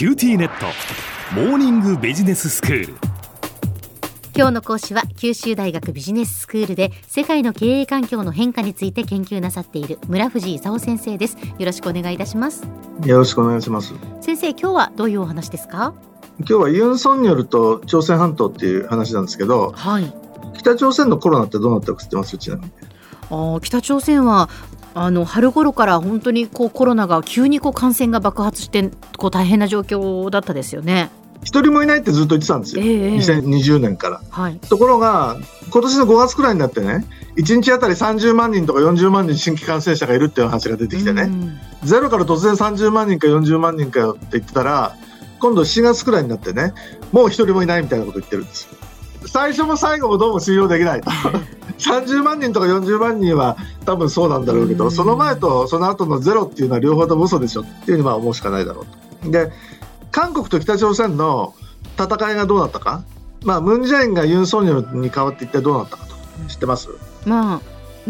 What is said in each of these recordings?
QTnet。モーニングビジネススクール。今日の講師は九州大学ビジネススクールで世界の経営環境の変化について研究なさっている村藤勲先生です。よろしくお願いいたします。よろしくお願いします。先生今日はどういうお話ですか？今日はユン・ソンニョルと朝鮮半島っていう話なんですけどはい。北朝鮮のコロナってどうなったか知ってます？ちなみに。あー北朝鮮はあの春頃から本当にこうコロナが急にこう感染が爆発してこう大変な状況だったですよね。一人もいないってずっと言ってたんですよ、ええ2020年から。はい。ところが今年の5月くらいになってね1日あたり30万人とか40万人新規感染者がいるっていう話が出てきてね、うん。ゼロから突然30万人か40万人かよって言ってたら今度4月くらいになってねもう一人もいないみたいなこと言ってるんですよ。最初も最後もどうも信用できないと30万人とか40万人は多分そうなんだろうけど、うん。その前とその後のゼロっていうのは両方とも嘘でしょっていうふうにまあ思うしかないだろうと。で韓国と北朝鮮の戦いがどうなったか。まあムン・ジェインがユン・ソンニョルに代わって一体どうなったかと。知ってます？まあ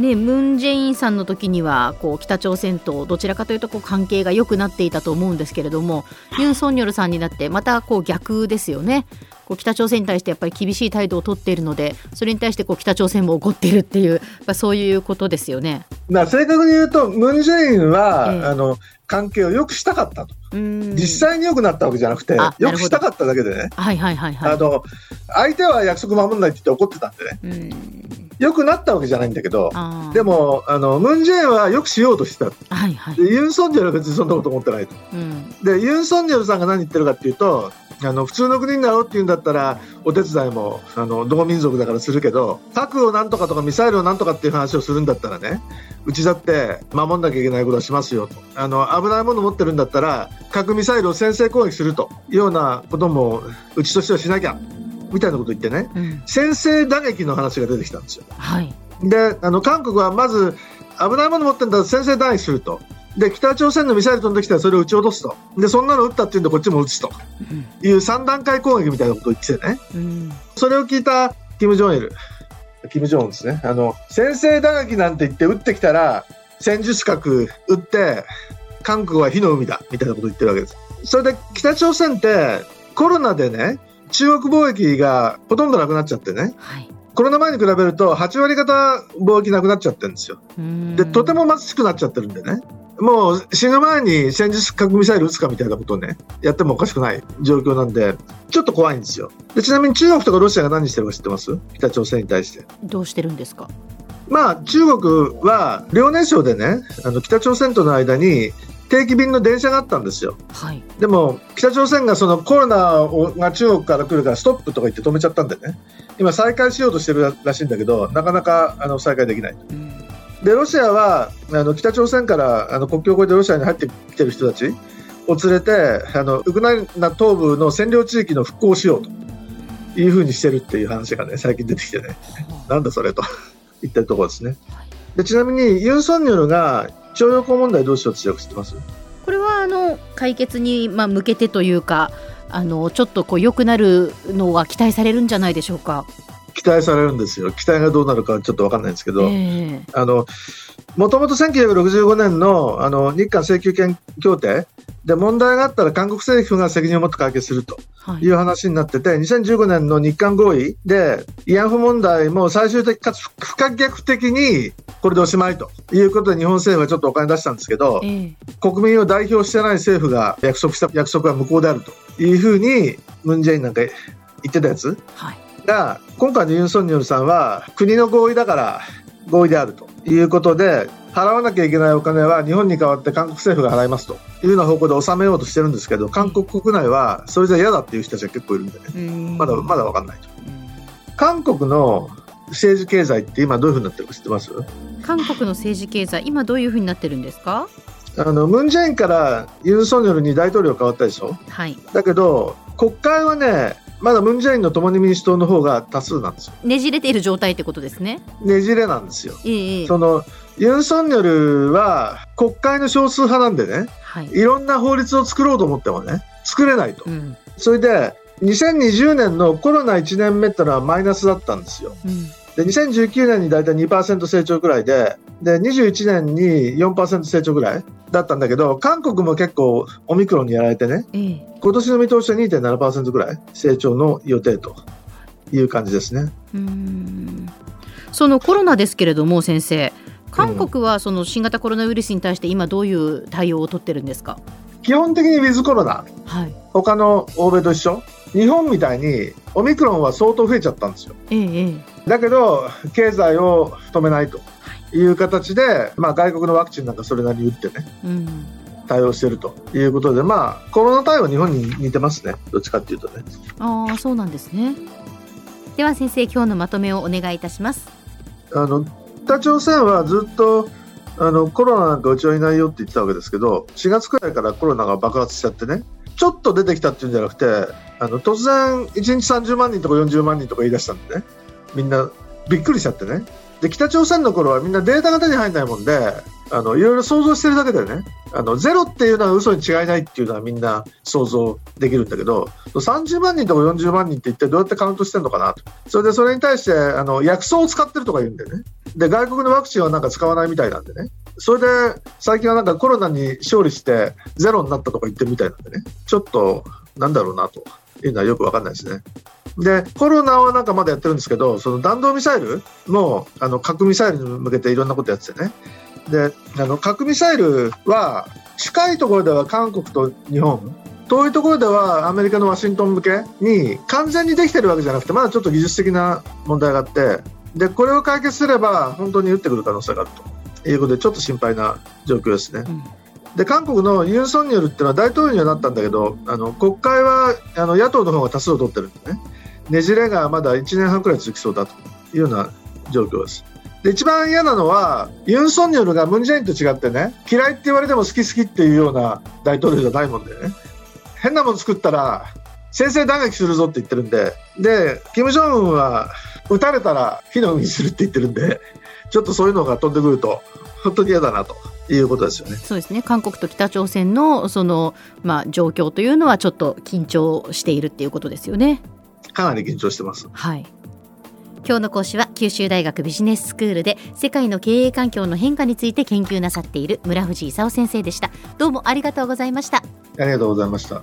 ねムン・ジェインさんの時にはこう北朝鮮とどちらかというとこう関係が良くなっていたと思うんですけれどもユン・ソンニョルさんになってまたこう逆ですよね。こう北朝鮮に対してやっぱり厳しい態度を取っているのでそれに対してこう北朝鮮も怒っているっていう、まあ、そういうことですよね。まあ正確に言うとムン・ジェインは、ええ。あの関係を良くしたかったと。うん。実際に良くなったわけじゃなくて、あ良くしたかっただけでね、はいはいはいはい。あの相手は約束守んないって言って怒ってたんでね、うん良くなったわけじゃないんだけど、でもあのムン・ジェインはよくしようとしてた、はいはい。でユン・ソンニョルは別にそんなこと思ってないと。うん。でユン・ソンニョルさんが何言ってるかっていうと、あの普通の国になろうっていうんだったら、お手伝いもあの同民族だからするけど、核をなんとかとかミサイルをなんとかっていう話をするんだったらね、うちだって守んなきゃいけないことはしますよと、あの危ないもの持ってるんだったら、核ミサイルを先制攻撃するというようなことも、うちとしてはしなきゃみたいなこと言ってね、うん。先制打撃の話が出てきたんですよ。はい。であの韓国はまず危ないもの持ってるんだら先制打撃すると。で北朝鮮のミサイル飛んできたらそれを撃ち落とすと。でそんなの撃ったっていうんでこっちも撃つと。うん。いう3段階攻撃みたいなことを言っててね。うん。それを聞いた金正日金正恩ですね。あの先制打撃なんて言って撃ってきたら戦術核撃って韓国は火の海だみたいなことを言ってるわけです。それで北朝鮮ってコロナでね中国貿易がほとんどなくなっちゃってねはい。コロナ前に比べると8割方貿易なくなっちゃってるんですよ。うんで、とても貧しくなっちゃってるんでね。もう死ぬ前に戦術核ミサイル撃つかみたいなことをね、やってもおかしくない状況なんで、ちょっと怖いんですよ。でちなみに中国とかロシアが何してるか知ってます？北朝鮮に対して。どうしてるんですか？ままあ、中国は遼寧省でね、あの北朝鮮との間に定期便の電車があったんですよ。はい。でも、北朝鮮がそのコロナをが中国から来るからストップとか言って止めちゃったんでね、今再開しようとしてるらしいんだけど、なかなかあの再開できない。うんで、ロシアはあの北朝鮮からあの国境を越えてロシアに入ってきてる人たちを連れて、あのウクライナ東部の占領地域の復興をしようというふうにしてるっていう話がね、最近出てきてね、なんだそれと 言ってるところですね。でちなみにユン・ソンニョルが徴用工問題どうしようとしてるか知ってます？これはあの解決にまあ向けてというかあのちょっとこう良くなるのが期待されるんじゃないでしょうか？期待されるんですよ。期待がどうなるかはちょっとわかんないんですけど、ええあの、もともと1965年のあの日韓請求権協定で問題があったら韓国政府が責任を持って解決するとはい。いう話になってて、2015年の日韓合意で慰安婦問題も最終的かつ不可逆的にこれでおしまいということで日本政府はちょっとお金出したんですけど、ええ。国民を代表してない政府が約束した約束は無効であると。いうふうにムン・ジェインなんか言ってたやつ？はい。が今回のユン・ソンニョルさんは国の合意だから合意であるということで払わなきゃいけないお金は日本に代わって韓国政府が払いますと。いうような方向で収めようとしてるんですけど韓国国内はそれじゃ嫌だっていう人たちが結構いるんでね。うん。まだまだ分かんないと。うん。韓国の政治経済って今どういうふうになってるか知ってます？韓国の政治経済今どういうふうになってるんですか？あのムン・ジェインからユン・ソンニョルに大統領変わったでしょ？はい。だけど国会はねまだムン・ジェインの共に民主党の方が多数なんですよ。ねじれている状態ってことですね。ねじれなんですよ。ええそのユン・ソンニョルは国会の少数派なんでねはい。いろんな法律を作ろうと思ってもね作れないと。う、ん。それで2020年のコロナ1年目ってのはマイナスだったんですよ。うんで2019年に大体2%成長ぐらいでで21年に4%成長ぐらいだったんだけど韓国も結構オミクロンにやられてね、ええ、今年の見通しは2.7%ぐらい成長の予定という感じですね。うん。そのコロナですけれども先生韓国はその新型コロナウイルスに対して今どういう対応を取ってるんですか？基本的にウィズコロナ、はい、他の欧米と一緒。日本みたいにオミクロンは相当増えちゃったんですよ、ええ、だけど経済を止めないとい。う形で、まあ、外国のワクチンなんかそれなりに打ってね、うん、対応しているということで、まあ、コロナ対応日本に似てますね。どっちかっていうとね。ああそうなんですね。では先生今日のまとめをお願いいたします。あの北朝鮮はずっとあのコロナなんかうちはいないよって言ってたわけですけど4月くらいからコロナが爆発しちゃってねちょっと出てきたっていうんじゃなくてあの突然1日30万人とか40万人とか言い出したんでねみんなびっくりしちゃってね。で北朝鮮の頃はみんなデータが手に入らないもんであのいろいろ想像してるだけでね。あのゼロっていうのは嘘に違いないっていうのはみんな想像できるんだけど30万人とか40万人って一体どうやってカウントしてるのかなと。それでそれに対してあの薬草を使ってるとか言うんでね。で外国のワクチンはなんか使わないみたいなんでね。それで最近はなんかコロナに勝利してゼロになったとか言ってるみたいなんでね。ちょっとなんだろうなというのはよく分かんないですね。でコロナはなんかまだやってるんですけどその弾道ミサイルもあの核ミサイルに向けていろんなことやっててね。であの核ミサイルは近いところでは韓国と日本遠いところではアメリカのワシントン向けに完全にできてるわけじゃなくてまだちょっと技術的な問題があってでこれを解決すれば本当に撃ってくる可能性があると。いうことでちょっと心配な状況ですね。うん。で韓国のユン・ソンニョルっていうのは大統領にはなったんだけどあの国会はあの野党の方が多数を取ってるんでねねじれがまだ1年半くらい続きそうだというような状況です。で一番嫌なのはユン・ソンニョルがムン・ジェインと違ってね嫌いって言われても好き好きっていうような大統領じゃないもんでね変なもの作ったら先制打撃するぞって言ってるんでで金正恩は撃たれたら火の海にするって言ってるんでちょっとそういうのが飛んでくると本当に嫌だなということですよね。そうですね。韓国と北朝鮮のそのまあ状況というのはちょっと緊張しているっていうことですよね。かなり緊張してます。はい。今日の講師は九州大学ビジネススクールで世界の経営環境の変化について研究なさっている村藤勲先生でした。どうもありがとうございました。ありがとうございました。